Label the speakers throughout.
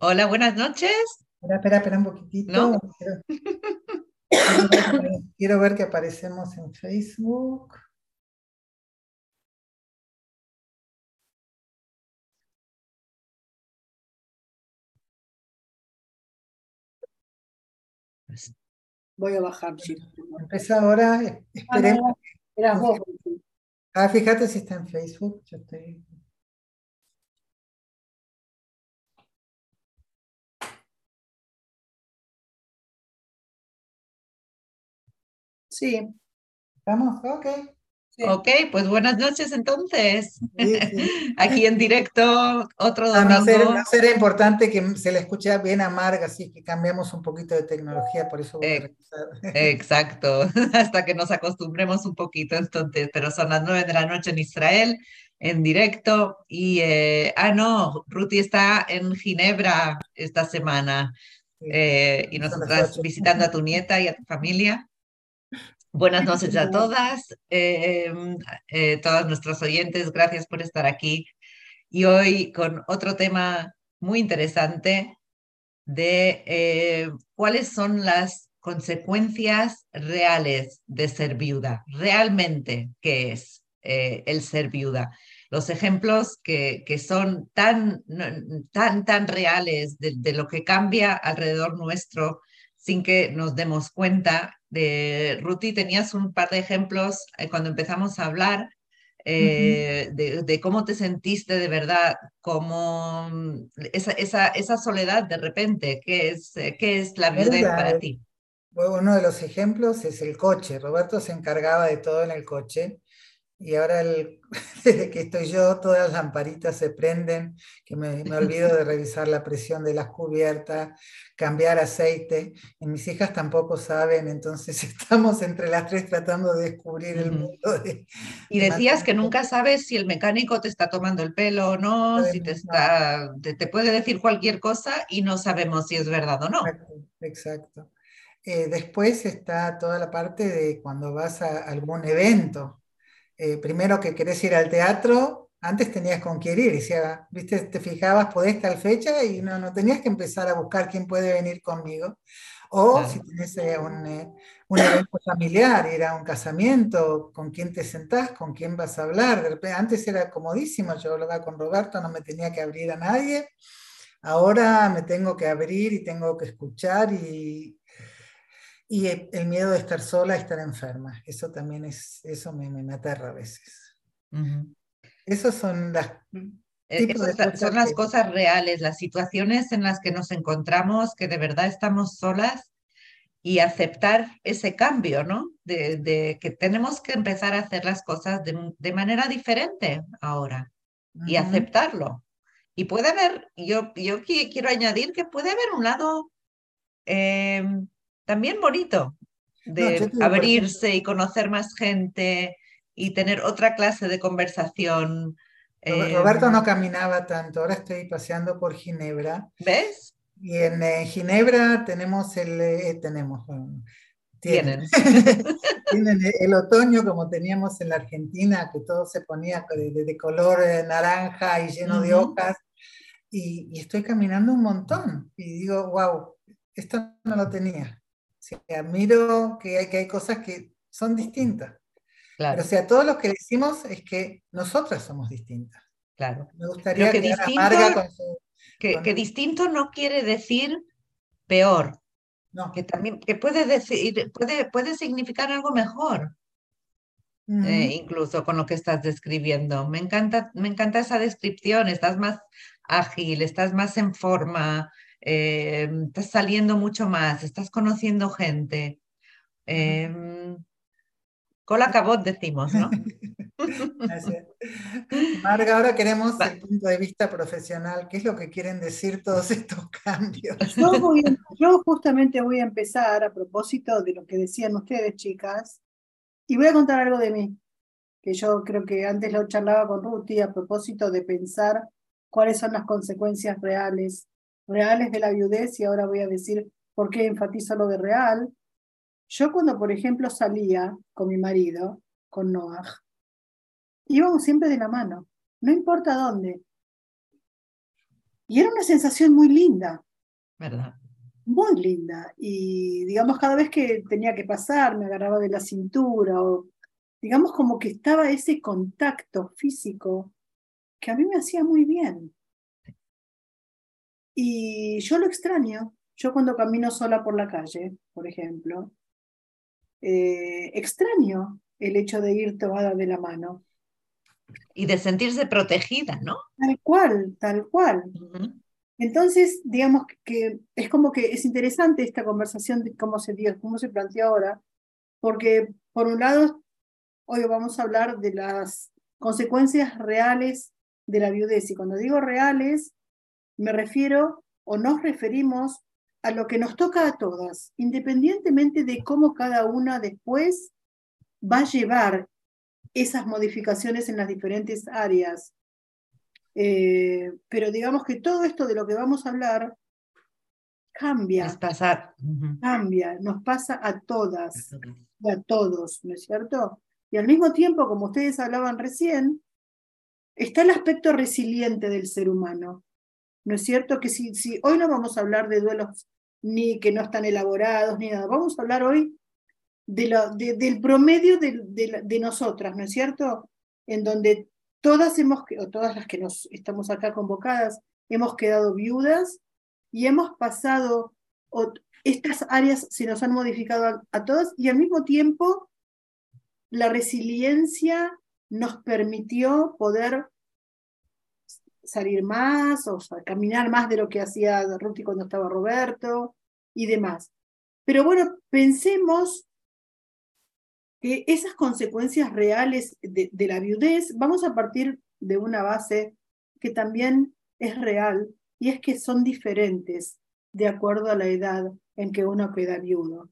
Speaker 1: Hola, buenas noches.
Speaker 2: Espera, espera, espera un poquitito.
Speaker 1: ¿No?
Speaker 2: Quiero, quiero ver, que aparecemos en Facebook.
Speaker 3: Voy a bajar, sí.
Speaker 2: Empieza ahora,
Speaker 3: Ah,
Speaker 2: esperemos.
Speaker 3: no, vos.
Speaker 2: Ah, fíjate si está en Facebook. Yo estoy.
Speaker 3: Sí,
Speaker 2: ¿Estamos? Ok.
Speaker 3: sí.
Speaker 1: Ok, pues buenas noches entonces.
Speaker 2: Sí, sí.
Speaker 1: Aquí en directo, otro
Speaker 2: no, será,
Speaker 1: domingo.
Speaker 2: no será importante que se la escuche bien amarga, así que cambiamos un poquito de tecnología, por eso voy a
Speaker 1: Eh,
Speaker 2: revisar.
Speaker 1: Exacto, hasta que nos acostumbremos un poquito entonces, pero son las nueve de la noche en Israel, en directo. Y, eh, ah, no, Ruti está en Ginebra esta semana
Speaker 2: Sí,
Speaker 1: eh, y nosotras visitando a tu nieta y a tu familia. Buenas noches a todas, eh, eh, todos nuestros oyentes, gracias por estar aquí. Y hoy con otro tema muy interesante de eh, cuáles son las consecuencias reales de ser viuda, realmente qué es eh, el ser viuda. Los ejemplos que, que son tan, tan, tan reales de, de lo que cambia alrededor nuestro sin que nos demos cuenta. De, Ruti, tenías un par de ejemplos eh, cuando empezamos a hablar eh, de, de cómo te sentiste de verdad, como mm, esa, esa, esa soledad de repente, ¿qué es, eh, qué es la
Speaker 2: Verdad.
Speaker 1: para ti?
Speaker 2: Bueno, Uno de los ejemplos es el coche. Roberto se encargaba de todo en el coche y ahora el- desde que estoy yo todas las lamparitas se prenden, que me, me olvido de revisar la presión de las cubiertas, cambiar aceite. Y mis hijas tampoco saben, entonces estamos entre las tres tratando de descubrir el mundo. de-
Speaker 1: Y
Speaker 2: de
Speaker 1: decías que nunca sabes si el mecánico te está tomando el pelo o no, si te está, te, te puede decir cualquier cosa y no sabemos si es verdad o no.
Speaker 2: Exacto, exacto. Eh, después está toda la parte de cuando vas a algún evento. Eh, primero que querés ir al teatro, antes tenías con quién ir, y decía, viste, te fijabas, podés tal fecha y no, no tenías que empezar a buscar quién puede venir conmigo. O
Speaker 1: Claro.
Speaker 2: si tenés eh, un, eh, un evento familiar, ir a un casamiento, con quién te sentás, con quién vas a hablar. De repente, antes era comodísimo, yo hablaba con Roberto, no me tenía que abrir a nadie. Ahora me tengo que abrir y tengo que escuchar y, y el miedo de estar sola, estar enferma. Eso también es, eso me, me, aterra a veces. Esas son las
Speaker 1: esas la-
Speaker 2: cosas
Speaker 1: son las
Speaker 2: que-
Speaker 1: cosas reales, las situaciones en las que nos encontramos, que de verdad estamos solas y aceptar ese cambio, ¿no? De, de que tenemos que empezar a hacer las cosas de, de manera diferente ahora y aceptarlo. Y puede haber, yo, yo qui- quiero añadir que puede haber un lado eh, también bonito
Speaker 2: No,
Speaker 1: de
Speaker 2: por
Speaker 1: abrirse y conocer más gente y tener otra clase de conversación. Eh,
Speaker 2: Roberto no caminaba tanto, ahora estoy paseando por Ginebra
Speaker 1: ¿Ves?
Speaker 2: y en eh, Ginebra tenemos el, eh, tenemos, tienen, tienen el- el otoño como teníamos en la Argentina, que todo se ponía de, de- de color eh, naranja y lleno de
Speaker 1: Ujú.
Speaker 2: hojas, y, y estoy caminando un montón y digo, wow, esto no lo tenía. Sea, admiro que hay, que hay cosas que son distintas.
Speaker 1: Claro,
Speaker 2: Pero o sea, todo lo que decimos es que nosotras somos distintas.
Speaker 1: claro.
Speaker 2: Me gustaría
Speaker 1: que distinto-
Speaker 2: con su...
Speaker 1: Que,
Speaker 2: Con-
Speaker 1: que distinto no quiere decir peor,
Speaker 2: No.
Speaker 1: que también que puede decir, puede, puede significar algo mejor.
Speaker 2: Ujú.
Speaker 1: eh, incluso con lo que estás describiendo. Me encanta, me encanta esa descripción, estás más ágil, estás más en forma, eh, estás saliendo mucho más, estás conociendo gente. Eh, cola cabot decimos, ¿no?
Speaker 2: Gracias. Marga, ahora queremos
Speaker 1: Va.
Speaker 2: el punto de vista profesional. ¿Qué es lo que quieren decir todos estos cambios?
Speaker 3: Yo, voy yo justamente voy a empezar a propósito de lo que decían ustedes, chicas, y voy a contar algo de mí, que yo creo que antes lo charlaba con Ruti a propósito de pensar cuáles son las consecuencias reales, reales de la viudez, y ahora voy a decir por qué enfatizo lo de real. Yo cuando, por ejemplo, salía con mi marido, con Noah, íbamos siempre de la mano, no importa dónde. Y era una sensación muy linda.
Speaker 1: ¿Verdad?
Speaker 3: Muy linda. Y digamos, cada vez que tenía que pasar, me agarraba de la cintura o digamos como que estaba ese contacto físico que a mí me hacía muy bien. Y yo lo extraño. Yo cuando camino sola por la calle, por ejemplo, eh, extraño el hecho de ir tomada de la mano.
Speaker 1: Y de sentirse protegida, ¿no?
Speaker 3: Tal cual, tal cual. Entonces, digamos que es como que es interesante esta conversación de cómo se dio, cómo se planteó ahora, porque por un lado, hoy vamos a hablar de las consecuencias reales de la viudez. Y cuando digo reales, me refiero o nos referimos a lo que nos toca a todas, independientemente de cómo cada una después va a llevar esas modificaciones en las diferentes áreas. Eh, pero digamos que todo esto de lo que vamos a hablar cambia.
Speaker 1: Es pasar.
Speaker 3: Cambia, nos pasa a todas, a todos, ¿no es cierto? Y al mismo tiempo, como ustedes hablaban recién, está el aspecto resiliente del ser humano. ¿No es cierto? Que si, hoy no vamos a hablar de duelos ni que no están elaborados, ni nada. Vamos a hablar hoy del promedio de, de, nosotras, ¿no es cierto? En donde todas hemos, o todas las que nos estamos acá convocadas, hemos quedado viudas y hemos pasado, estas áreas se nos han modificado a, a todas y al mismo tiempo la resiliencia nos permitió poder salir más o caminar más de lo que hacía Ruti cuando estaba Roberto y demás. Pero bueno, pensemos que esas consecuencias reales de, la viudez, vamos a partir de una base que también es real y es que son diferentes de acuerdo a la edad en que uno queda viudo.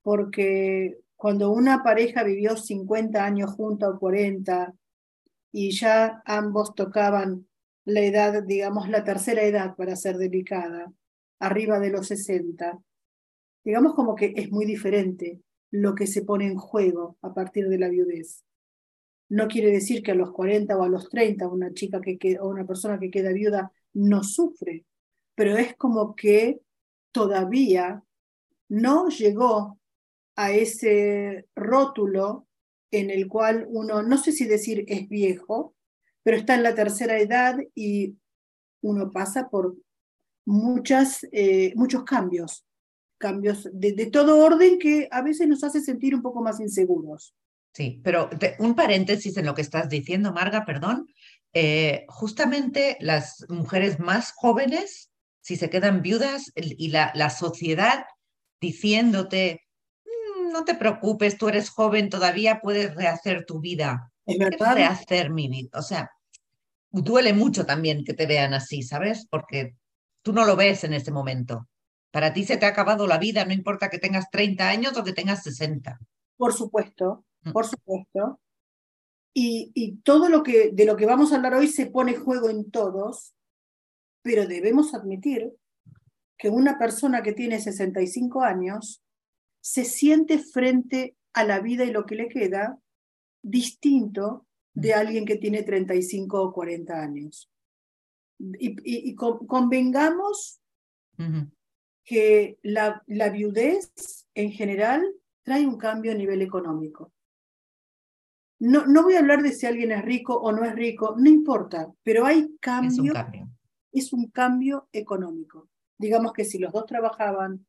Speaker 3: Porque cuando una pareja vivió 50 años juntos o 40 y ya ambos tocaban la edad, digamos, la tercera edad para ser delicada, arriba de los 60. Digamos como que es muy diferente lo que se pone en juego a partir de la viudez. No quiere decir que a los 40 o a los 30 una chica que o una persona que queda viuda no sufre, pero es como que todavía no llegó a ese rótulo en el cual uno, no sé si decir es viejo, pero está en la tercera edad y uno pasa por muchas, eh, muchos cambios, cambios de, todo orden que a veces nos hace sentir un poco más inseguros.
Speaker 1: Sí, pero un paréntesis en lo que estás diciendo, Marga, perdón. Eh, justamente las mujeres más jóvenes, si se quedan viudas y la, la sociedad diciéndote, no te preocupes, tú eres joven, todavía puedes rehacer tu vida.
Speaker 3: Es verdad.
Speaker 1: Rehacer mi vida. O sea, duele mucho también que te vean así, ¿sabes? Porque tú no lo ves en este momento. Para ti se te ha acabado la vida, no importa que tengas 30 años o que tengas 60.
Speaker 3: Por supuesto, mm. por supuesto. Y, y, todo lo que de lo que vamos a hablar hoy se pone juego en todos, pero debemos admitir que una persona que tiene 65 años se siente frente a la vida y lo que le queda distinto de alguien que tiene 35 o 40 años. Y, convengamos que la, la viudez en general trae un cambio a nivel económico. No, no voy a hablar de si alguien es rico o no es rico, no importa, pero hay cambio. Es un
Speaker 1: cambio.
Speaker 3: Es un cambio económico. Digamos que si los dos trabajaban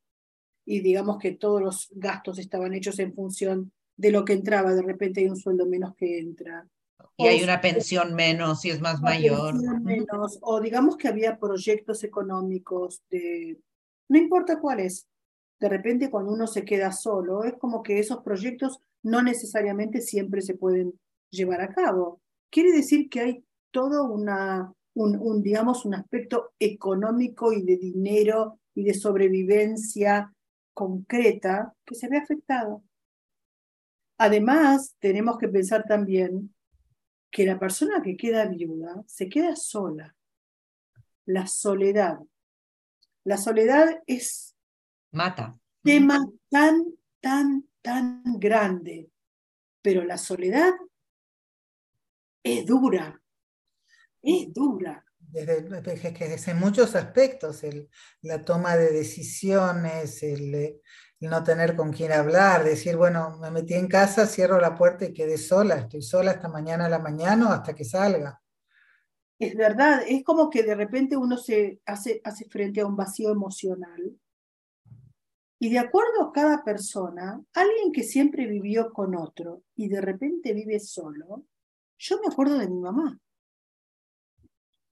Speaker 3: y digamos que todos los gastos estaban hechos en función de lo que entraba, de repente hay un sueldo menos que entra.
Speaker 1: Y hay una pensión menos si es más mayor.
Speaker 3: Menos, o digamos que había proyectos económicos de, no importa cuáles, de repente cuando uno se queda solo, es como que esos proyectos no necesariamente siempre se pueden llevar a cabo. Quiere decir que hay todo una, un, un, digamos, un aspecto económico y de dinero y de sobrevivencia concreta que se ve afectado. Además, tenemos que pensar también que la persona que queda viuda se queda sola. La soledad. La soledad es
Speaker 1: mata.
Speaker 3: Tema tan, tan, tan grande. Pero la soledad es dura. Es dura.
Speaker 2: Desde, desde muchos aspectos, el, la toma de decisiones, el, no tener con quién hablar, decir, bueno, me metí en casa, cierro la puerta y quedé sola, estoy sola hasta mañana a la mañana o hasta que salga.
Speaker 3: Es verdad, es como que de repente uno se hace, hace frente a un vacío emocional. Y de acuerdo a cada persona, alguien que siempre vivió con otro y de repente vive solo, yo me acuerdo de mi mamá.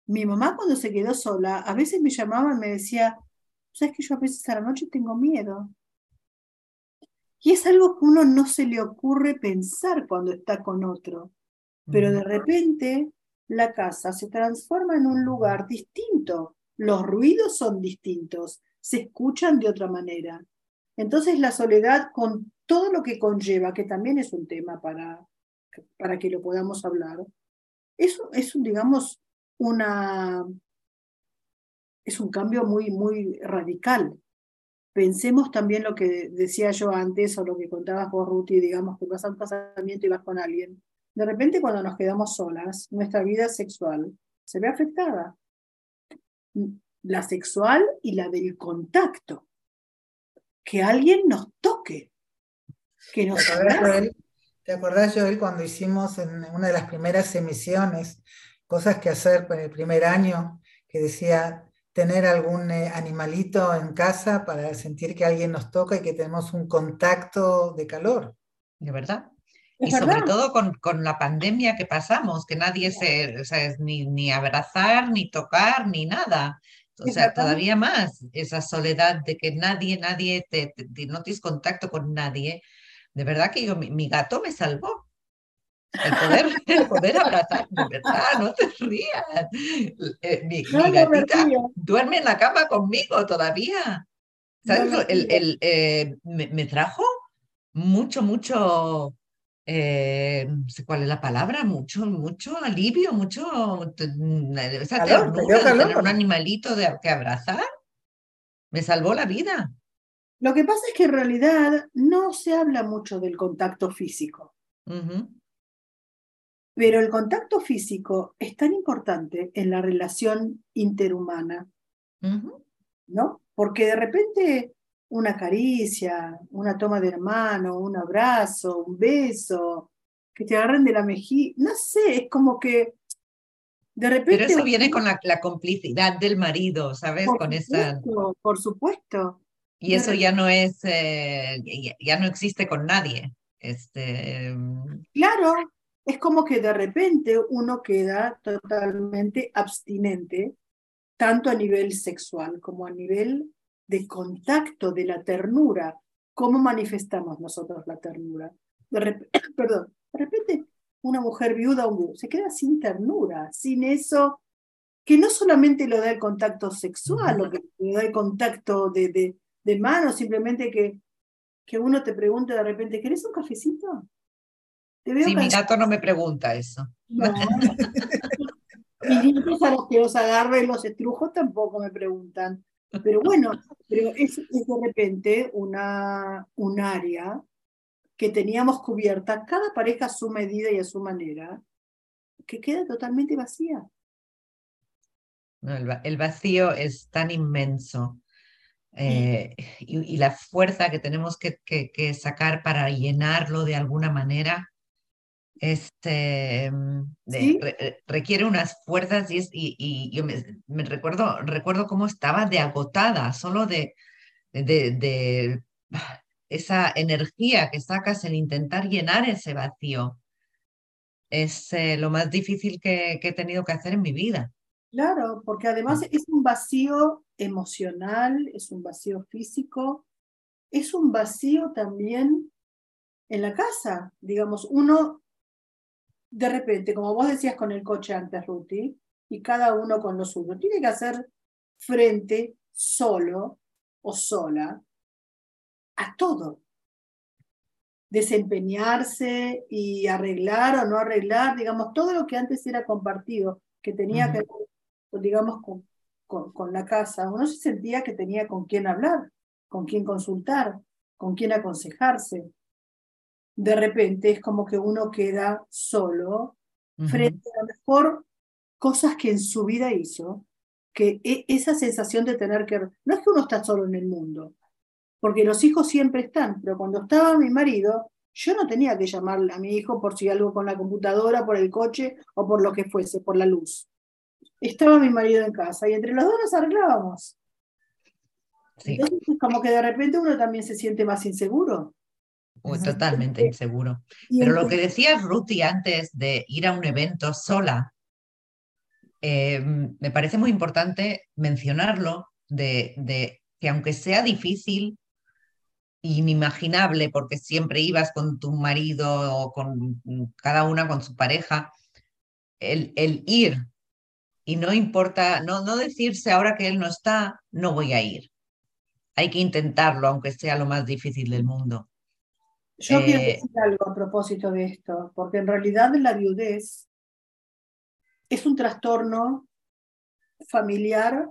Speaker 3: Mi mamá cuando se quedó sola, a veces me llamaba y me decía, sabes que yo a veces a la noche tengo miedo. Y es algo que uno no se le ocurre pensar cuando está con otro. Pero de repente la casa se transforma en un lugar distinto. Los ruidos son distintos, se escuchan de otra manera. Entonces la soledad con todo lo que conlleva, que también es un tema para, para que lo podamos hablar, es, es digamos, una, es un cambio muy, muy radical. Pensemos también lo que decía yo antes o lo que contabas vos, Ruti, digamos que vas a un casamiento y vas con alguien de repente cuando nos quedamos solas, nuestra vida sexual se ve afectada. La sexual y la del contacto. Que alguien nos toque. Que nos
Speaker 2: ¿Te acordás, Joel, ¿Te acordás, Joel, cuando hicimos en una de las primeras emisiones cosas que hacer en el primer año, que decía tener algún eh, animalito en casa para sentir que alguien nos toca y que tenemos un contacto de calor?
Speaker 1: De verdad. Y sobre todo con, con, la pandemia que pasamos, que nadie se, o sea, ni, ni abrazar, ni tocar, ni nada. O sea, todavía más esa soledad de que nadie, nadie, te, no tienes contacto con nadie. De verdad que yo, mi, gato me salvó. El poder, el poder abrazar, de verdad, no te rías. Eh, mi, gatita duerme en la cama conmigo todavía. ¿Sabes? el, el, eh, me, me, trajo mucho, mucho eh, no sé cuál es la palabra, mucho, mucho alivio, mucho, esa ternura tener un animalito de, que abrazar, me salvó la vida.
Speaker 3: Lo que pasa es que en realidad no se habla mucho del contacto físico. Pero el contacto físico es tan importante en la relación interhumana, ¿no? Porque de repente una caricia, una toma de hermano, un abrazo, un beso, que te agarren de la mejilla, no sé, es como que de repente...
Speaker 1: Pero eso viene con la, complicidad del marido, ¿sabes? con esa...
Speaker 3: Por supuesto.
Speaker 1: Y eso ya no es, eh, ya, no existe con nadie. Este...
Speaker 3: Claro, es como que de repente uno queda totalmente abstinente, tanto a nivel sexual como a nivel de contacto, de la ternura. ¿Cómo manifestamos nosotros la ternura? De repente, perdón, de repente una mujer viuda un se queda sin ternura, sin eso, que no solamente lo da el contacto sexual, lo que le da el contacto de, de, de simplemente que, que uno te pregunte de repente, ¿querés un cafecito?
Speaker 1: ¿Te veo sí, mi gato no me pregunta eso. No.
Speaker 3: Mis nietos a los que los agarre los estrujos tampoco me preguntan. Pero bueno, pero es, de repente una, un área que teníamos cubierta, cada pareja a su medida y a su manera, que queda totalmente vacía.
Speaker 1: el, vacío es tan inmenso eh, y, la fuerza que tenemos que, que, sacar para llenarlo de alguna manera este, mm, eh, requiere unas fuerzas y, y, yo me, recuerdo, recuerdo cómo estaba de agotada, solo de, de, esa energía que sacas en intentar llenar ese vacío. Es eh, lo más difícil que, que, he tenido que hacer en mi vida.
Speaker 3: Claro, porque además es un vacío emocional, es un vacío físico, es un vacío también en la casa. Digamos, uno de repente, como vos decías con el coche antes, Ruti, y cada uno con lo suyo, tiene que hacer frente solo o sola a todo. Desempeñarse y arreglar o no arreglar, digamos, todo lo que antes era compartido, que tenía que ver, digamos, con, con, con la casa, uno se sentía que tenía con quién hablar, con quién consultar, con quién aconsejarse de repente es como que uno queda solo frente a lo mejor cosas que en su vida hizo, que e, esa sensación de tener que... No es que uno está solo en el mundo, porque los hijos siempre están, pero cuando estaba mi marido, yo no tenía que llamarle a mi hijo por si algo con la computadora, por el coche o por lo que fuese, por la luz. Estaba mi marido en casa y entre los dos nos arreglábamos. Entonces, como que de repente uno también se siente más inseguro.
Speaker 1: Totalmente inseguro. Pero lo que decía Ruti antes de ir a un evento sola, eh, me parece muy importante mencionarlo, de, de, que aunque sea difícil, inimaginable, porque siempre ibas con tu marido o con cada una con su pareja, el, el ir y no importa, no, no decirse ahora que él no está, no voy a ir. Hay que intentarlo, aunque sea lo más difícil del mundo.
Speaker 3: Yo quiero eh, decir algo a propósito de esto, porque en realidad la viudez es un trastorno familiar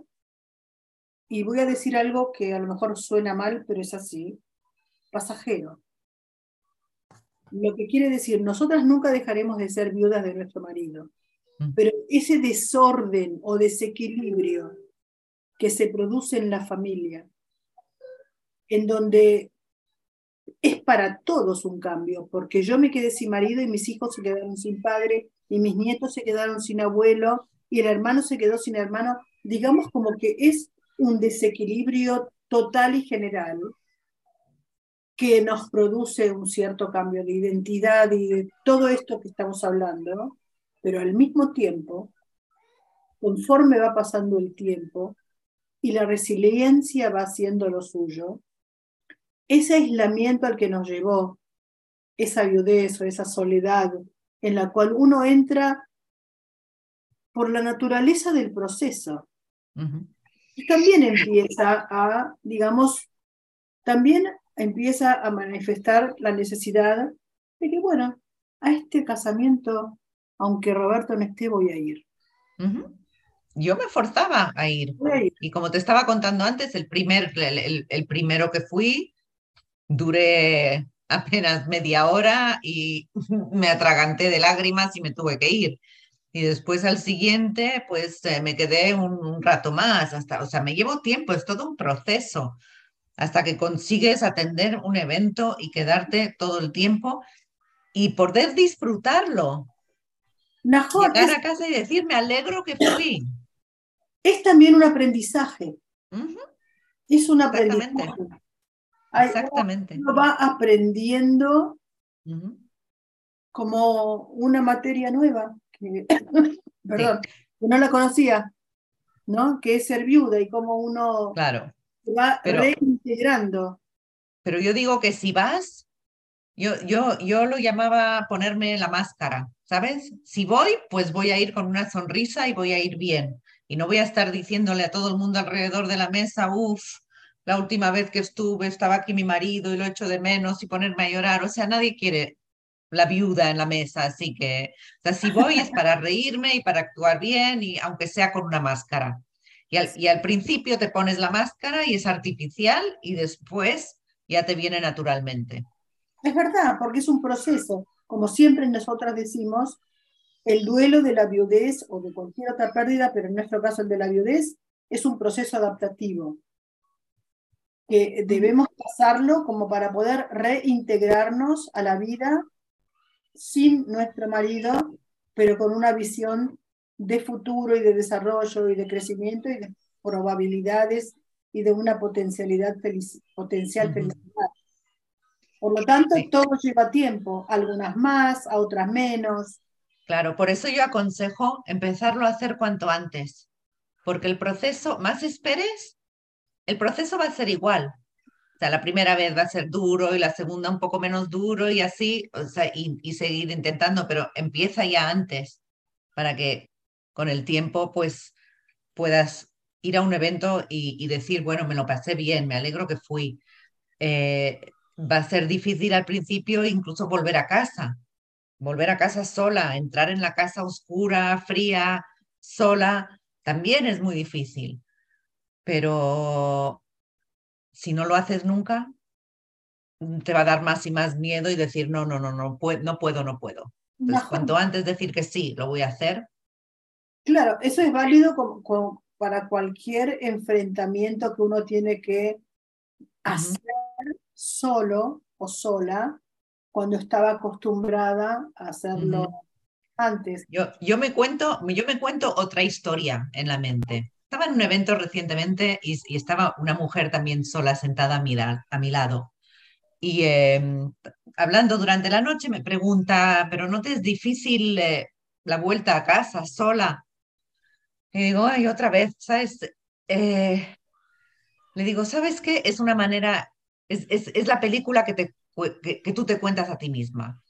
Speaker 3: y voy a decir algo que a lo mejor suena mal, pero es así, pasajero. Lo que quiere decir, nosotras nunca dejaremos de ser viudas de nuestro marido. Mm. Pero ese desorden o desequilibrio que se produce en la familia, en donde es para todos un cambio, porque yo me quedé sin marido y mis hijos se quedaron sin padre y mis nietos se quedaron sin abuelo y el hermano se quedó sin hermano, digamos como que es un desequilibrio total y general que nos produce un cierto cambio de identidad y de todo esto que estamos hablando, pero al mismo tiempo, conforme va pasando el tiempo y la resiliencia va haciendo lo suyo, ese aislamiento al que nos llevó, esa viudez o esa soledad en la cual uno entra por la naturaleza del proceso. Y también empieza a, digamos, también empieza a manifestar la necesidad de que, bueno, a este casamiento aunque Roberto no esté, voy a ir.
Speaker 1: Yo me forzaba a ir. Y como te estaba contando antes, el, primer, el, primero que fui, duré apenas media hora y me atraganté de lágrimas y me tuve que ir. Y después al siguiente, pues eh, me quedé un, rato más, hasta, o sea, me llevo tiempo, es todo un proceso, hasta que consigues atender un evento y quedarte todo el tiempo y poder disfrutarlo, Llegar a casa y decir, me alegro que fui.
Speaker 3: Es también un aprendizaje. Es un aprendizaje.
Speaker 1: Exactamente.
Speaker 3: Uno va aprendiendo como una materia nueva, que, perdón, que no la conocía, ¿no? Que es ser viuda y cómo uno
Speaker 1: claro,
Speaker 3: va reintegrando.
Speaker 1: Pero yo digo que si vas, yo, yo, yo lo llamaba ponerme la máscara. ¿sabes? Si voy, pues voy a ir con una sonrisa y voy a ir bien. Y no voy a estar diciéndole a todo el mundo alrededor de la mesa, uff, la última vez que estuve estaba aquí mi marido y lo echo de menos y ponerme a llorar. O sea, nadie quiere la viuda en la mesa, así que, o sea, si voy es para reírme y para actuar bien y aunque sea con una máscara. Y al, y al principio te pones la máscara y es artificial y después ya te viene naturalmente.
Speaker 3: Es verdad, porque es un proceso como siempre nosotras decimos, el duelo de la viudez o de cualquier otra pérdida, pero en nuestro caso el de la viudez, es un proceso adaptativo que debemos pasarlo como para poder reintegrarnos a la vida sin nuestro marido, pero con una visión de futuro y de desarrollo y de crecimiento y de probabilidades y de una potencialidad potencial felicidad. Por lo tanto, todo lleva tiempo, algunas más, a otras menos.
Speaker 1: Claro, por eso yo aconsejo empezarlo a hacer cuanto antes, porque el proceso, más esperes, el proceso va a ser igual. O sea, la primera vez va a ser duro y la segunda un poco menos duro y así, o sea, y, seguir intentando, pero empieza ya antes para que con el tiempo pues puedas ir a un evento y, decir, bueno, me lo pasé bien, me alegro que fui. Eh, va a ser difícil al principio incluso volver a casa, volver a casa sola, entrar en la casa oscura, fría, sola, también es muy difícil. Pero si no lo haces nunca, te va a dar más y más miedo y decir, no, no, no, no, puedo, no puedo, no puedo. Entonces, cuanto antes decir que sí, lo voy a hacer,
Speaker 3: Claro, eso es válido para cualquier enfrentamiento que uno tiene que hacer solo o sola cuando estaba acostumbrada a hacerlo antes.
Speaker 1: Yo, yo, me cuento, yo me cuento otra historia en la mente. Estaba en un evento recientemente y, estaba una mujer también sola sentada a mi, a mi lado. Y em, hablando durante la noche me pregunta, ¿pero no te es difícil eh, la vuelta a casa sola? Y digo, ay, otra vez, ¿sabes? Eh, le digo, ¿sabes qué? Es una manera, es, es, es la película que, te, que, que, tú te cuentas a ti misma.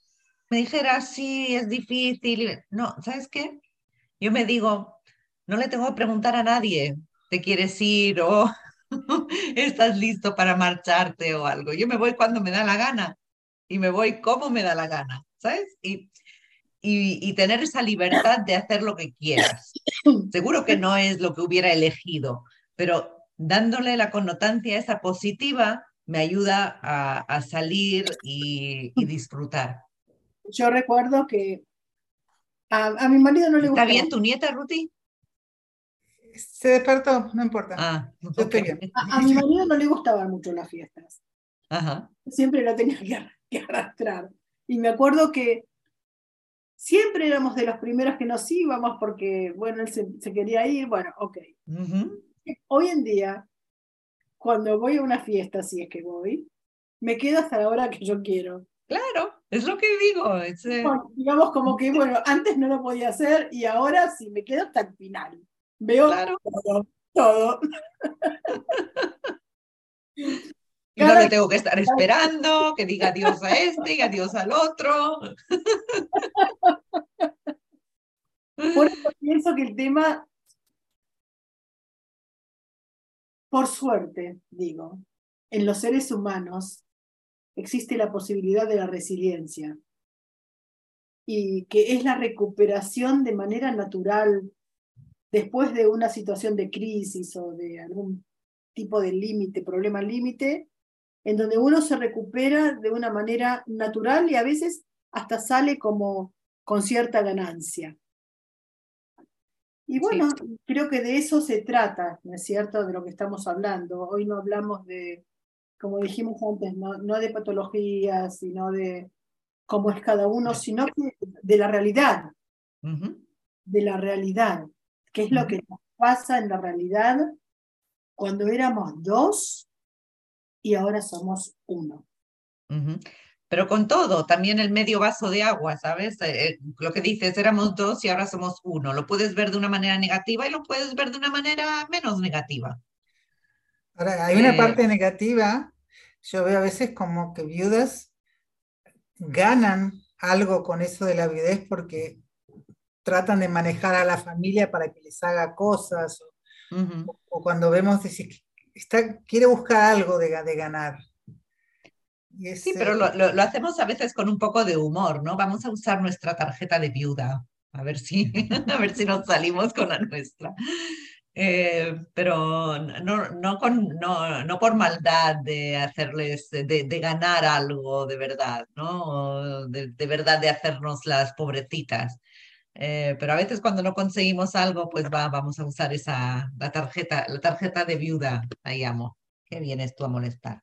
Speaker 1: Me dijera, sí, es difícil. No, ¿sabes qué? Yo me digo, no le tengo que preguntar a nadie, ¿te quieres ir o estás listo para marcharte o algo? Yo me voy cuando me da la gana y me voy como me da la gana, ¿sabes? Y, y, tener esa libertad de hacer lo que quieras. Seguro que no es lo que hubiera elegido, pero dándole la connotancia esa positiva me ayuda a, salir y, disfrutar.
Speaker 3: Yo recuerdo que a, mi marido no le gusta.
Speaker 1: ¿Está bien tu nieta, Ruti?
Speaker 2: Se despertó, no importa.
Speaker 1: Ah,
Speaker 3: a, mi marido no le gustaban mucho las fiestas. Ajá. Siempre lo tenía que, arrastrar. Y me acuerdo que siempre éramos de los primeros que nos íbamos porque, bueno, él se, quería ir, bueno, ok. Hoy en día, cuando voy a una fiesta, si es que voy, me quedo hasta la hora que yo quiero.
Speaker 1: Claro, es lo que digo. Eh,
Speaker 3: digamos como que, bueno, antes no lo podía hacer y ahora sí, me quedo hasta el final. Veo todo. todo.
Speaker 1: Y no le tengo que estar esperando que diga adiós a este y adiós al otro.
Speaker 3: Por eso pienso que el tema, por suerte, digo, en los seres humanos existe la posibilidad de la resiliencia y que es la recuperación de manera natural después de una situación de crisis o de algún tipo de límite, problema límite, en donde uno se recupera de una manera natural y a veces hasta sale como con cierta ganancia. Y bueno, creo que de eso se trata, ¿no es cierto?, de lo que estamos hablando. Hoy no hablamos de, como dijimos antes, no, no de patologías, sino de cómo es cada uno, sino de la realidad, de la realidad qué es lo que nos pasa en la realidad cuando éramos dos y ahora somos uno.
Speaker 1: Pero con todo, también el medio vaso de agua, ¿sabes? Eh, eh, lo que dices, éramos dos y ahora somos uno. Lo puedes ver de una manera negativa y lo puedes ver de una manera menos negativa.
Speaker 2: Ahora, hay una eh, parte negativa, yo veo a veces como que viudas ganan algo con eso de la viudez porque tratan de manejar a la familia para que les haga cosas, o, cuando vemos, decir, está, quiere buscar algo de, de ganar.
Speaker 1: sí, pero lo, lo, hacemos a veces con un poco de humor, ¿no? Vamos a usar nuestra tarjeta de viuda, a ver si, a ver si nos salimos con la nuestra. Eh, pero no, no, con, no, no, por maldad de hacerles, de, de ganar algo de verdad, ¿no? De, de, verdad de hacernos las pobrecitas, eh, pero a veces cuando no conseguimos algo, pues va, vamos a usar esa, la tarjeta, la tarjeta de viuda, ahí amo. Qué vienes tú a molestar.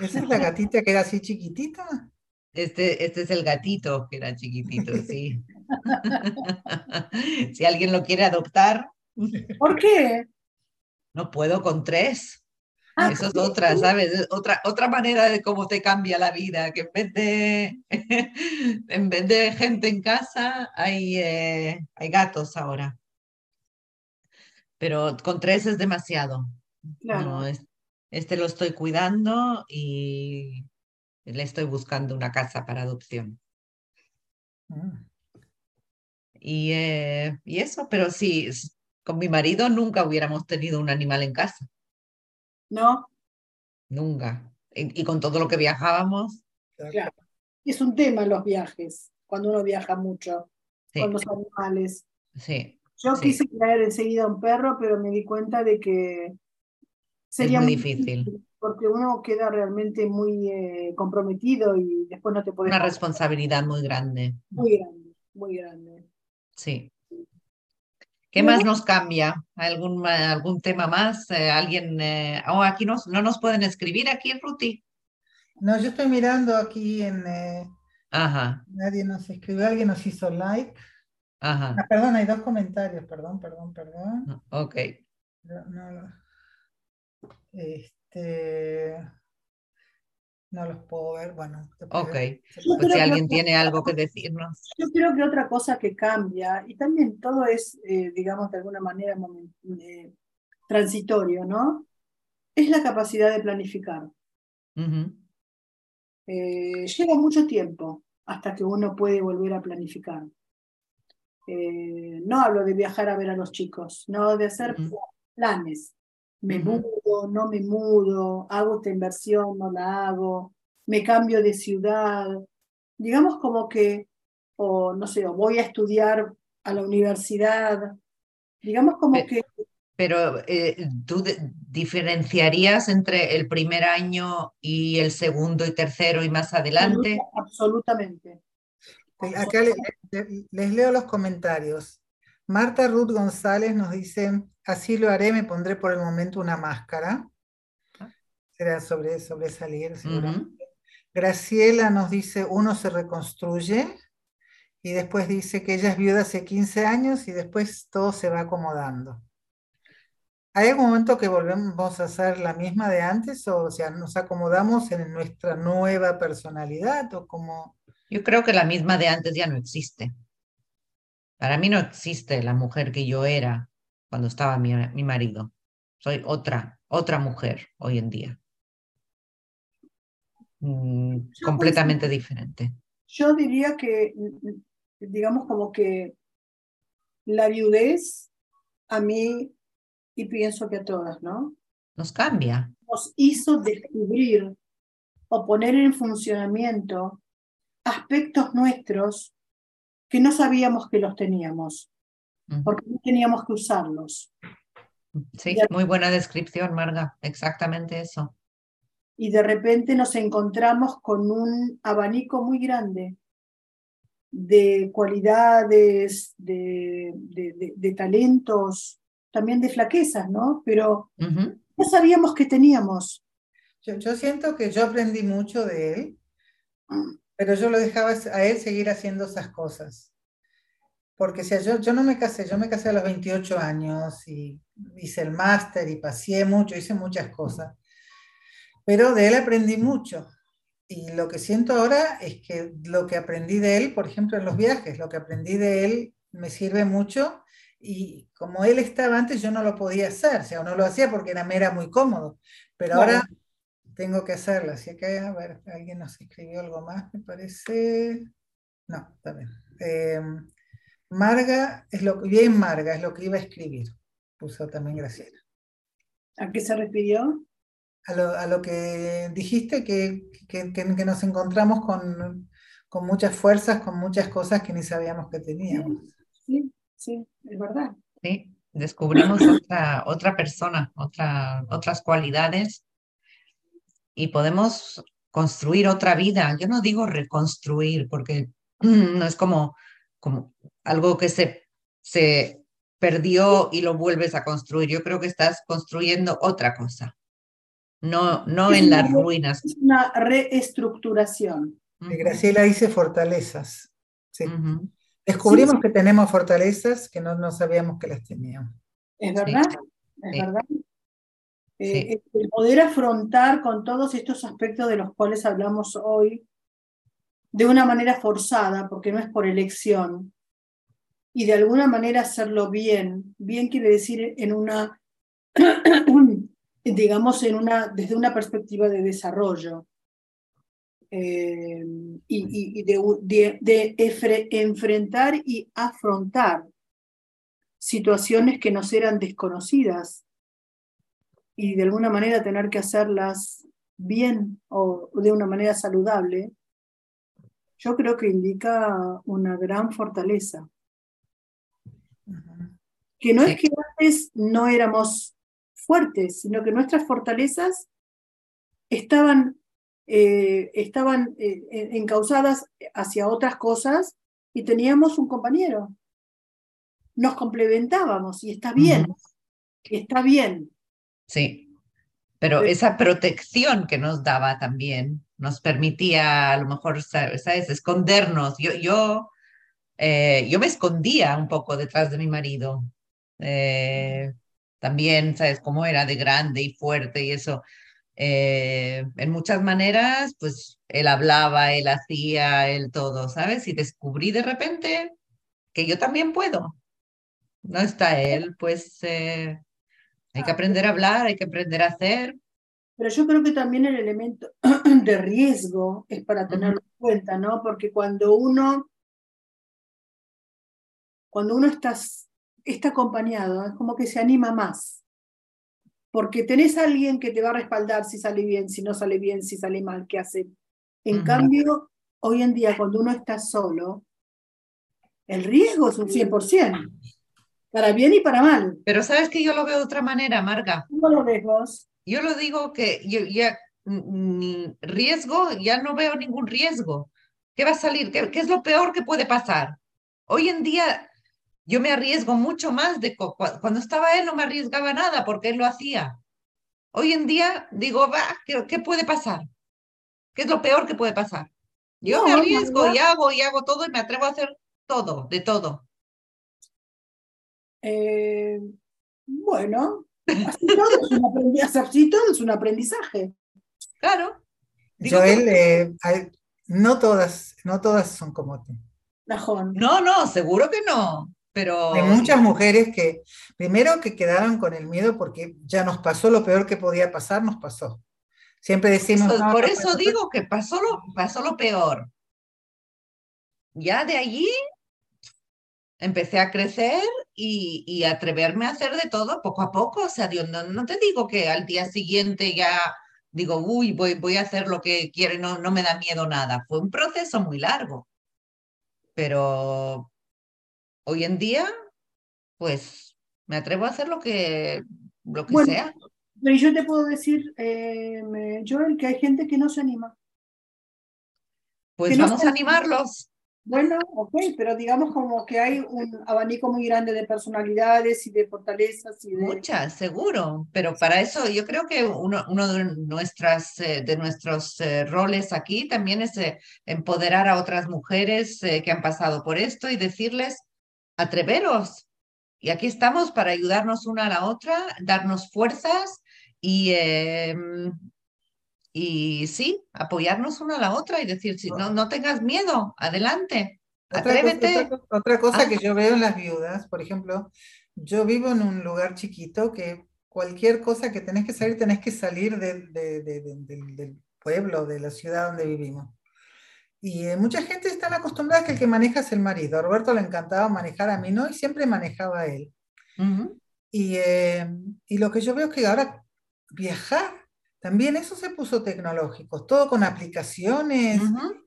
Speaker 2: ¿Esa es la gatita que era así chiquitita?
Speaker 1: Este, este es el gatito que era chiquitito, sí. si alguien lo quiere adoptar.
Speaker 3: ¿Por qué?
Speaker 1: No puedo con tres. Ah, Eso es otra, ¿sabes? Otra, otra manera de cómo te cambia la vida, que en vez de, en vez de gente en casa, hay, eh, hay gatos ahora. Pero con tres es demasiado. Claro. este lo estoy cuidando y le estoy buscando una casa para adopción. Mm. Y, eh, y eso, pero sí, con mi marido nunca hubiéramos tenido un animal en casa.
Speaker 3: ¿No?
Speaker 1: Nunca. Y, con todo lo que viajábamos.
Speaker 3: Claro. Es un tema los viajes, cuando uno viaja mucho, con los animales.
Speaker 1: Sí.
Speaker 3: Yo quise traer enseguida un perro, pero me di cuenta de que
Speaker 1: sería muy, difícil.
Speaker 3: Porque uno queda realmente muy eh, comprometido y después no te puedes.
Speaker 1: Una responsabilidad muy grande.
Speaker 3: Muy grande, muy grande.
Speaker 1: Sí. ¿Qué más nos cambia? ¿Algún, algún tema más? Eh, ¿Alguien? Eh, oh, aquí nos, no nos pueden escribir aquí, Ruti.
Speaker 2: No, yo estoy mirando aquí en...
Speaker 1: Eh, Ajá.
Speaker 2: Nadie nos escribió, alguien nos hizo like.
Speaker 1: Ajá.
Speaker 2: Ah, perdón, hay dos comentarios, perdón, perdón, perdón.
Speaker 1: Ok.
Speaker 2: este, no los puedo ver, bueno.
Speaker 1: Ok, pues si alguien tiene algo que decirnos.
Speaker 3: Yo creo que otra cosa que cambia, y también todo es, eh, digamos, de alguna manera eh, transitorio, ¿no? Es la capacidad de planificar. Eh, lleva mucho tiempo hasta que uno puede volver a planificar. no hablo de viajar a ver a los chicos, no de hacer planes. Me mudo, no me mudo, hago esta inversión, no la hago, me cambio de ciudad. Digamos como que, o no sé, o voy a estudiar a la universidad. Digamos como que
Speaker 1: pero eh, tú diferenciarías entre el primer año y el segundo y tercero y más adelante.
Speaker 3: Absolutamente.
Speaker 2: Acá les, leo los comentarios. Marta Ruth González nos dice, así lo haré, me pondré por el momento una máscara. Ah. Será sobre, sobresalir seguramente. Graciela nos dice, uno se reconstruye. Y después dice que ella es viuda hace 15 años y después todo se va acomodando. ¿Hay algún momento que volvemos a ser la misma de antes o, sea, nos acomodamos en nuestra nueva personalidad o como...
Speaker 1: Yo creo que la misma de antes ya no existe. Para mí no existe la mujer que yo era cuando estaba mi, mi marido. Soy otra, otra mujer hoy en día. Mm, completamente diferente.
Speaker 3: Yo diría que, digamos como que la viudez a mí y pienso que a todas, ¿no?
Speaker 1: Nos cambia.
Speaker 3: Nos hizo descubrir o poner en funcionamiento aspectos nuestros que no sabíamos que los teníamos, porque no teníamos que usarlos.
Speaker 1: Sí, muy buena descripción, Marga, exactamente eso.
Speaker 3: Y de repente nos encontramos con un abanico muy grande de cualidades, de, de talentos, también de flaquezas, ¿no? Pero no sabíamos que teníamos.
Speaker 2: Yo, siento que yo aprendí mucho de él, pero yo lo dejaba a él seguir haciendo esas cosas. Porque si yo, yo no me casé, yo me casé a los 28 años y hice el máster y pasé mucho, hice muchas cosas. Pero de él aprendí mucho. Y lo que siento ahora es que lo que aprendí de él, por ejemplo, en los viajes, lo que aprendí de él me sirve mucho y como él estaba antes, yo no lo podía hacer, o sea, no lo hacía porque era, me era muy cómodo, pero ahora tengo que hacerlo. Así que, a ver, alguien nos escribió algo más, me parece. No, está bien. Em, Marga, es lo, bien Marga, es lo que iba a escribir, puso también Graciela.
Speaker 3: ¿A qué se refirió?
Speaker 2: A lo, a lo que dijiste, que, que, que, nos encontramos con, con muchas fuerzas, con muchas cosas que ni sabíamos que teníamos.
Speaker 3: Sí, sí, es verdad.
Speaker 1: Sí, descubrimos otra, otra persona, otra, otras cualidades y podemos construir otra vida. Yo no digo reconstruir porque no es como, como algo que se, se perdió y lo vuelves a construir. Yo creo que estás construyendo otra cosa, no, no en las ruinas.
Speaker 3: Es una reestructuración.
Speaker 2: Graciela dice fortalezas. Sí. Descubrimos que tenemos fortalezas que no, no, sabíamos que las teníamos.
Speaker 3: Es verdad, es verdad. Eh, el poder afrontar con todos estos aspectos de los cuales hablamos hoy de una manera forzada, porque no es por elección, y de alguna manera hacerlo bien. Bien quiere decir en una, digamos, en una, desde una perspectiva de desarrollo. Eh, y, de, enfrentar y afrontar situaciones que nos eran desconocidas y de alguna manera tener que hacerlas bien o de una manera saludable, yo creo que indica una gran fortaleza. Que no es que antes no éramos fuertes, sino que nuestras fortalezas estaban eh, estaban eh, encausadas hacia otras cosas y teníamos un compañero. nos complementábamos y está bien, y está bien.
Speaker 1: Sí, pero esa protección que nos daba también nos permitía a lo mejor, ¿sabes? Escondernos. Yo, yo, eh, yo me escondía un poco detrás de mi marido. Eh, también, ¿sabes? Cómo era de grande y fuerte y eso. Eh, en muchas maneras, pues él hablaba, él hacía, él todo, ¿sabes? Y descubrí de repente que yo también puedo. No está él, pues eh, hay que aprender a hablar, hay que aprender a hacer.
Speaker 3: Pero yo creo que también el elemento de riesgo es para tenerlo en cuenta, ¿no? Porque cuando uno, cuando uno está, está acompañado, es como que se anima más porque tenés a alguien que te va a respaldar si sale bien, si no sale bien, si sale mal, qué hace. En cambio, hoy en día, cuando uno está solo, el riesgo es un 100%, para bien y para mal.
Speaker 1: Pero sabes que yo lo veo de otra manera, Marga.
Speaker 3: ¿Cómo lo ves vos?
Speaker 1: Yo lo digo que yo, ya riesgo, ya no veo ningún riesgo. ¿Qué va a salir? ¿Qué, ¿Qué, es lo peor que puede pasar? Hoy en día yo me arriesgo mucho más de cuando estaba él no me arriesgaba nada porque él lo hacía. Hoy en día digo, va, ¿qué, puede pasar? ¿Qué es lo peor que puede pasar? Yo me arriesgo y hago y hago todo y me atrevo a hacer todo, de todo.
Speaker 3: Eh, bueno, así todo, es un aprendizaje, todo es un aprendizaje.
Speaker 1: Claro.
Speaker 2: Joel, eh, no, todas, no todas son como tú.
Speaker 1: No, no, seguro que no. Pero...
Speaker 2: Hay muchas mujeres que, primero que quedaron con el miedo porque ya nos pasó lo peor que podía pasar, nos pasó. Siempre decimos...
Speaker 1: por eso digo que pasó lo, pasó lo peor. Ya de allí empecé a crecer y, y, atreverme a hacer de todo poco a poco. O sea, Dios, no, no, te digo que al día siguiente ya digo, uy, voy, voy a hacer lo que quiero y no, no me da miedo nada. Fue un proceso muy largo. Pero, hoy en día, pues me atrevo a hacer lo que, lo que sea.
Speaker 3: Pero yo te puedo decir, eh, Joel, que hay gente que no se anima.
Speaker 1: Pues vamos a animarlos.
Speaker 3: Bueno, ok, pero digamos como que hay un abanico muy grande de personalidades y de fortalezas. Y
Speaker 1: Muchas, seguro, pero para eso yo creo que uno, uno de, nuestras, eh, de nuestros eh, roles aquí también es eh, empoderar a otras mujeres que han pasado por esto y decirles, atreveros. Y aquí estamos para ayudarnos una a la otra, darnos fuerzas y, em, y sí, apoyarnos una a la otra y decir, si no, no tengas miedo, adelante, atrévete.
Speaker 2: Otra, cosa, ah. que yo veo en las viudas, por ejemplo, yo vivo en un lugar chiquito que cualquier cosa que tenés que salir, tenés que salir del pueblo, de la ciudad donde vivimos. Y eh, mucha gente está acostumbrada a que el que maneja es el marido. A Roberto le encantaba manejar a mí, ¿no? Y siempre manejaba a él. y, eh, y, lo que yo veo es que ahora viajar, también eso se puso tecnológico, todo con aplicaciones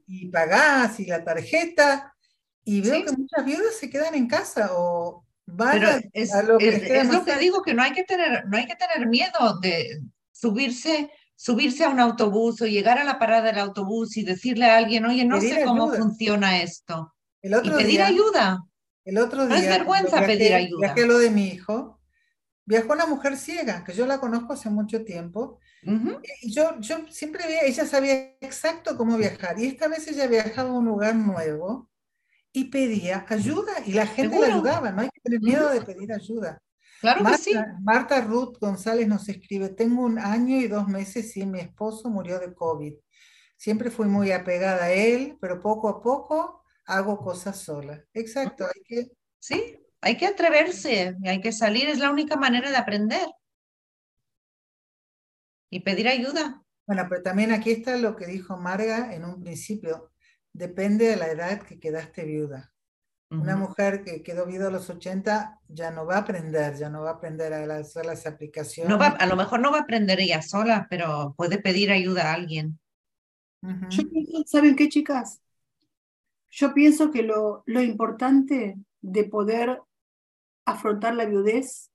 Speaker 2: y pagás y la tarjeta. Y veo que muchas viudas se quedan en casa o van
Speaker 1: es, a lo que es, lo que digo, que no hay que tener, no hay que tener miedo de subirse subirse a un autobús o llegar a la parada del autobús y decirle a alguien, oye, no sé cómo funciona esto. El otro y pedir ayuda.
Speaker 2: El otro día.
Speaker 1: No es vergüenza pedir ayuda.
Speaker 2: que lo de mi hijo. Viajó una mujer ciega, que yo la conozco hace mucho tiempo. Y yo, yo siempre veía, ella sabía exacto cómo viajar. Y esta vez ella viajaba a un lugar nuevo y pedía ayuda y la gente la ayudaba. No hay que tener miedo de pedir ayuda.
Speaker 1: Claro
Speaker 2: Marta,
Speaker 1: que sí.
Speaker 2: Marta Ruth González nos escribe, tengo un año y dos meses y mi esposo murió de COVID. Siempre fui muy apegada a él, pero poco a poco hago cosas sola. Exacto, hay que...
Speaker 1: Sí, hay que atreverse, hay que salir, es la única manera de aprender. Y pedir ayuda.
Speaker 2: Bueno, pero también aquí está lo que dijo Marga en un principio. Depende de la edad que quedaste viuda. Una mujer que quedó viuda a los 80 ya no va a aprender, ya no va a aprender a hacer las aplicaciones.
Speaker 1: No va, a lo mejor no va a aprender ella sola, pero puede pedir ayuda a alguien.
Speaker 3: ¿Saben qué, chicas? Yo pienso que lo, lo importante de poder afrontar la viudez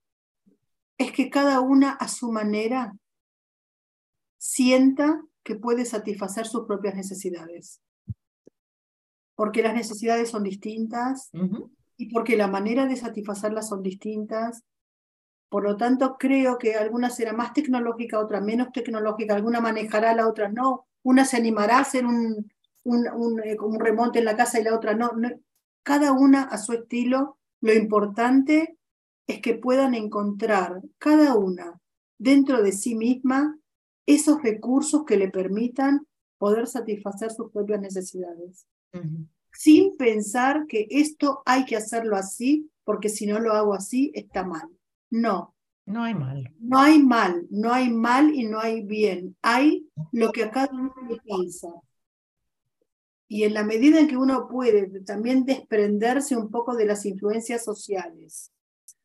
Speaker 3: es que cada una a su manera sienta que puede satisfacer sus propias necesidades porque las necesidades son distintas, y porque la manera de satisfacerlas son distintas. Por lo tanto, creo que alguna será más tecnológica, otra menos tecnológica, alguna manejará, la otra no. Una se animará a hacer un, un, un, eh, un remonte en la casa y la otra no. no. Cada una a su estilo. Lo importante es que puedan encontrar cada una dentro de sí misma esos recursos que le permitan poder satisfacer sus propias necesidades. Uh -huh. Sin pensar que esto hay que hacerlo así, porque si no lo hago así, está mal. No.
Speaker 1: No hay mal.
Speaker 3: No hay mal, no hay mal y no hay bien. Hay lo que a cada uno le piensa. Y en la medida en que uno puede también desprenderse un poco de las influencias sociales,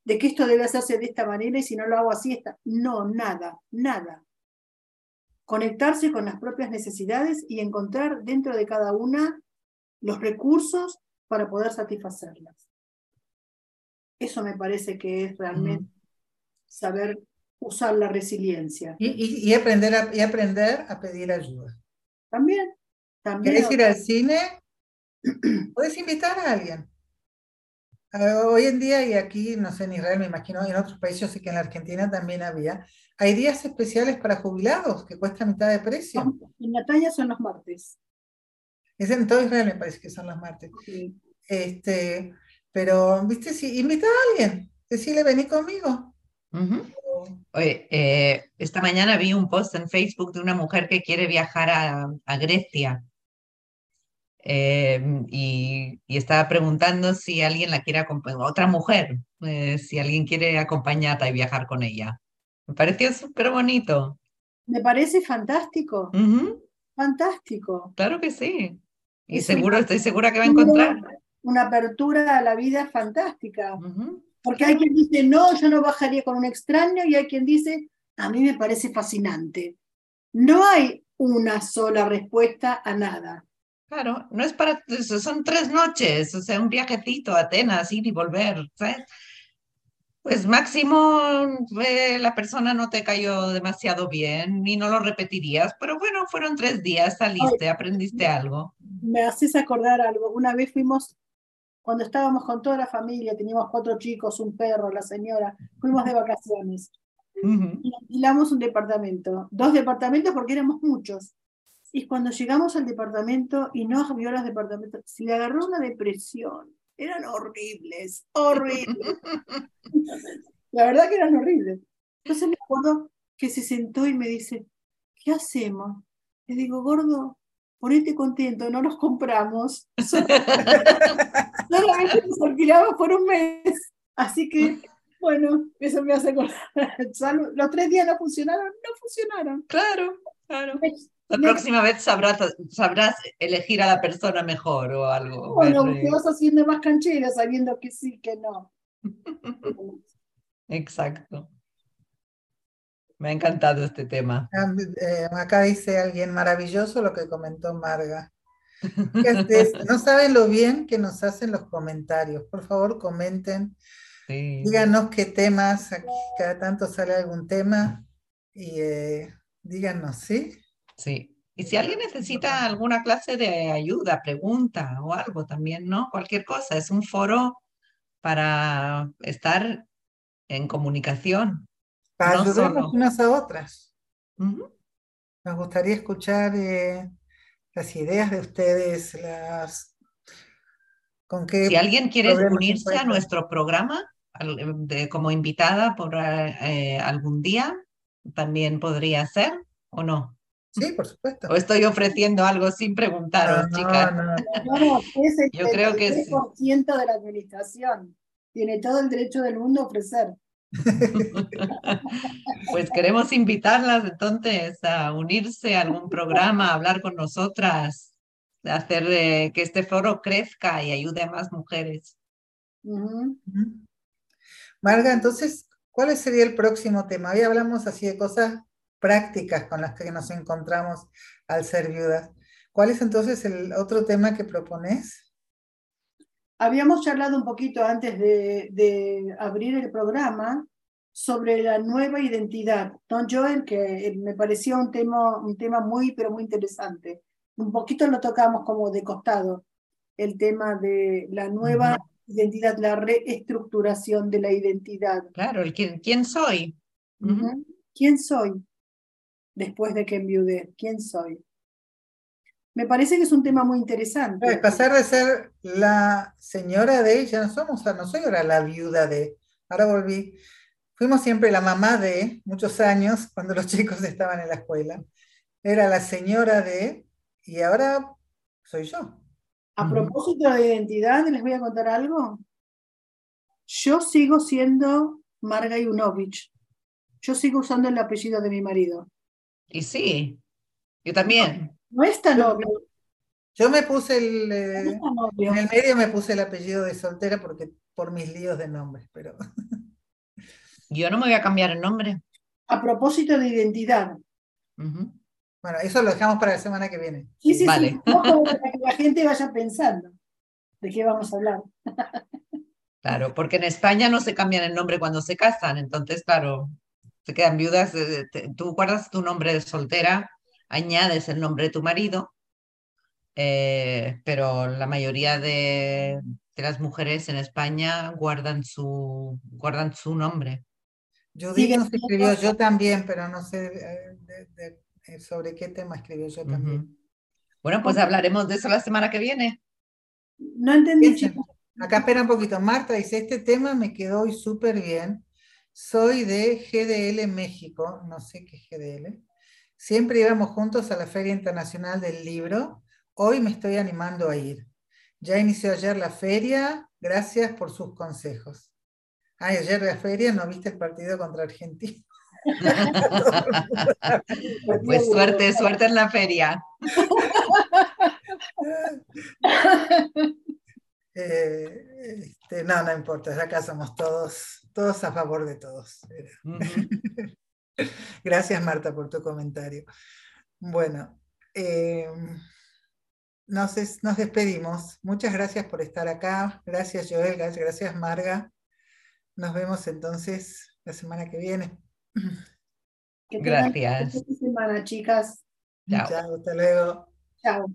Speaker 3: de que esto debe hacerse de esta manera y si no lo hago así, está. No, nada, nada conectarse con las propias necesidades y encontrar dentro de cada una los recursos para poder satisfacerlas. Eso me parece que es realmente mm. saber usar la resiliencia.
Speaker 2: Y, y, y, aprender a, y aprender a pedir ayuda.
Speaker 3: También. también
Speaker 2: ¿Querés ir al cine? Puedes invitar a alguien. Hoy en día, y aquí, no sé, en Israel, me imagino, en otros países, yo sé que en la Argentina también había, hay días especiales para jubilados que cuestan mitad de precio.
Speaker 3: En Natalia son los martes.
Speaker 2: Es en todo Israel, me parece que son los martes. Este, pero, viste, si invita a alguien, decirle, vení conmigo.
Speaker 1: Uh -huh. Oye, eh, esta mañana vi un post en Facebook de una mujer que quiere viajar a, a Grecia eh, y, y, estaba preguntando si alguien la quiere acompañar, otra mujer, eh, si alguien quiere acompañarla y viajar con ella. Me pareció súper bonito.
Speaker 3: Me parece fantástico.
Speaker 1: Uh -huh.
Speaker 3: Fantástico.
Speaker 1: Claro que sí. Y seguro, estoy segura que va a encontrar.
Speaker 3: Una apertura a la vida fantástica. Uh -huh. Porque hay quien dice, no, yo no bajaría con un extraño, y hay quien dice, a mí me parece fascinante. No hay una sola respuesta a nada.
Speaker 1: Claro, no es para, son tres noches, o sea, un viajecito a Atenas, ir y volver, ¿sabes? Pues máximo eh, la persona no te cayó demasiado bien y no lo repetirías, pero bueno, fueron tres días, saliste, Ay, aprendiste algo.
Speaker 3: Me haces acordar algo. Una vez fuimos, cuando estábamos con toda la familia, teníamos cuatro chicos, un perro, la señora, fuimos de vacaciones. Uh -huh. Y alquilamos un departamento, dos departamentos porque éramos muchos. Y cuando llegamos al departamento y no vio los departamentos, se le agarró una depresión. Eran horribles, horribles. La verdad que eran horribles. Entonces me acuerdo que se sentó y me dice, ¿qué hacemos? Le digo, gordo, ponete contento, no los compramos. Solamente los alquilamos por un mes. Así que, bueno, eso me hace acordar. Los tres días no funcionaron, no funcionaron.
Speaker 1: Claro, claro. La próxima vez sabrás, sabrás elegir a la persona mejor o algo.
Speaker 3: Bueno, te vas haciendo más canchera sabiendo que sí, que no.
Speaker 1: Exacto. Me ha encantado este tema.
Speaker 2: Eh, acá dice alguien maravilloso lo que comentó Marga. No saben lo bien que nos hacen los comentarios. Por favor, comenten. Sí. Díganos qué temas, aquí cada tanto sale algún tema y eh, díganos, ¿sí?
Speaker 1: Sí. Y si alguien necesita alguna clase de ayuda, pregunta o algo también, ¿no? Cualquier cosa, es un foro para estar en comunicación.
Speaker 2: Para no ayudarnos solo. unas a otras. Uh -huh. Nos gustaría escuchar eh, las ideas de ustedes, las...
Speaker 1: ¿Con qué
Speaker 2: si
Speaker 1: alguien quiere unirse a nuestro programa de, como invitada por eh, algún día, también podría ser o no.
Speaker 2: Sí, por supuesto.
Speaker 1: O estoy ofreciendo algo sin preguntaros,
Speaker 2: no,
Speaker 1: chicas.
Speaker 2: No, no,
Speaker 3: no. es el
Speaker 1: Yo creo que es.
Speaker 3: de la administración. Tiene todo el derecho del mundo a ofrecer.
Speaker 1: pues queremos invitarlas entonces a unirse a algún programa, a hablar con nosotras, a hacer de que este foro crezca y ayude a más mujeres.
Speaker 3: Uh -huh.
Speaker 2: Marga, entonces, ¿cuál sería el próximo tema? Hoy hablamos así de cosas prácticas con las que nos encontramos al ser viudas. ¿Cuál es entonces el otro tema que propones?
Speaker 3: Habíamos charlado un poquito antes de, de abrir el programa sobre la nueva identidad. Don Joel, que me pareció un tema, un tema muy, pero muy interesante. Un poquito lo tocamos como de costado, el tema de la nueva uh -huh. identidad, la reestructuración de la identidad.
Speaker 1: Claro, el quién, quién soy.
Speaker 3: ¿Quién soy? Después de que enviudé, ¿quién soy? Me parece que es un tema muy interesante.
Speaker 2: pasar de ser la señora de, ya no somos, no soy ahora la viuda de, ahora volví. Fuimos siempre la mamá de, muchos años, cuando los chicos estaban en la escuela. Era la señora de, y ahora soy yo.
Speaker 3: A propósito de identidad, les voy a contar algo. Yo sigo siendo Marga Yunovich. Yo sigo usando el apellido de mi marido.
Speaker 1: Y sí, yo también.
Speaker 3: No es tan obvio.
Speaker 2: Yo me puse el. Eh, en el medio me puse el apellido de soltera porque por mis líos de nombres, pero.
Speaker 1: Yo no me voy a cambiar el nombre.
Speaker 3: A propósito de identidad.
Speaker 2: Bueno, eso lo dejamos para la semana que viene.
Speaker 3: Sí, sí, vale. para que la gente vaya pensando de qué vamos a hablar.
Speaker 1: Claro, porque en España no se cambian el nombre cuando se casan, entonces, claro, se quedan viudas. Eh, tú guardas tu nombre de soltera añades el nombre de tu marido, eh, pero la mayoría de, las mujeres en España guardan su, guardan su nombre.
Speaker 2: Judith nos escribió yo también, pero no sé eh, eh, sobre qué tema escribió yo también.
Speaker 1: Bueno, pues hablaremos de eso la semana que viene.
Speaker 3: No entendí.
Speaker 2: Acá espera un poquito. Marta dice, este tema me quedó hoy súper bien. Soy de GDL México, no sé qué es GDL. Siempre íbamos juntos a la Feria Internacional del Libro. Hoy me estoy animando a ir. Ya inició ayer la feria. Gracias por sus consejos. Ay, ayer la feria no viste el partido contra Argentina.
Speaker 1: pues suerte, suerte en la feria.
Speaker 2: Eh, este, no, no importa, acá somos todos, todos a favor de todos. Gracias, Marta, por tu comentario. Bueno, eh, nos, despedimos. Muchas gracias por estar acá. Gracias, Joel. Gracias, Marga. Nos vemos entonces la semana que viene.
Speaker 1: Gracias.
Speaker 3: semana, chicas.
Speaker 2: Chao, hasta luego.
Speaker 3: Chao.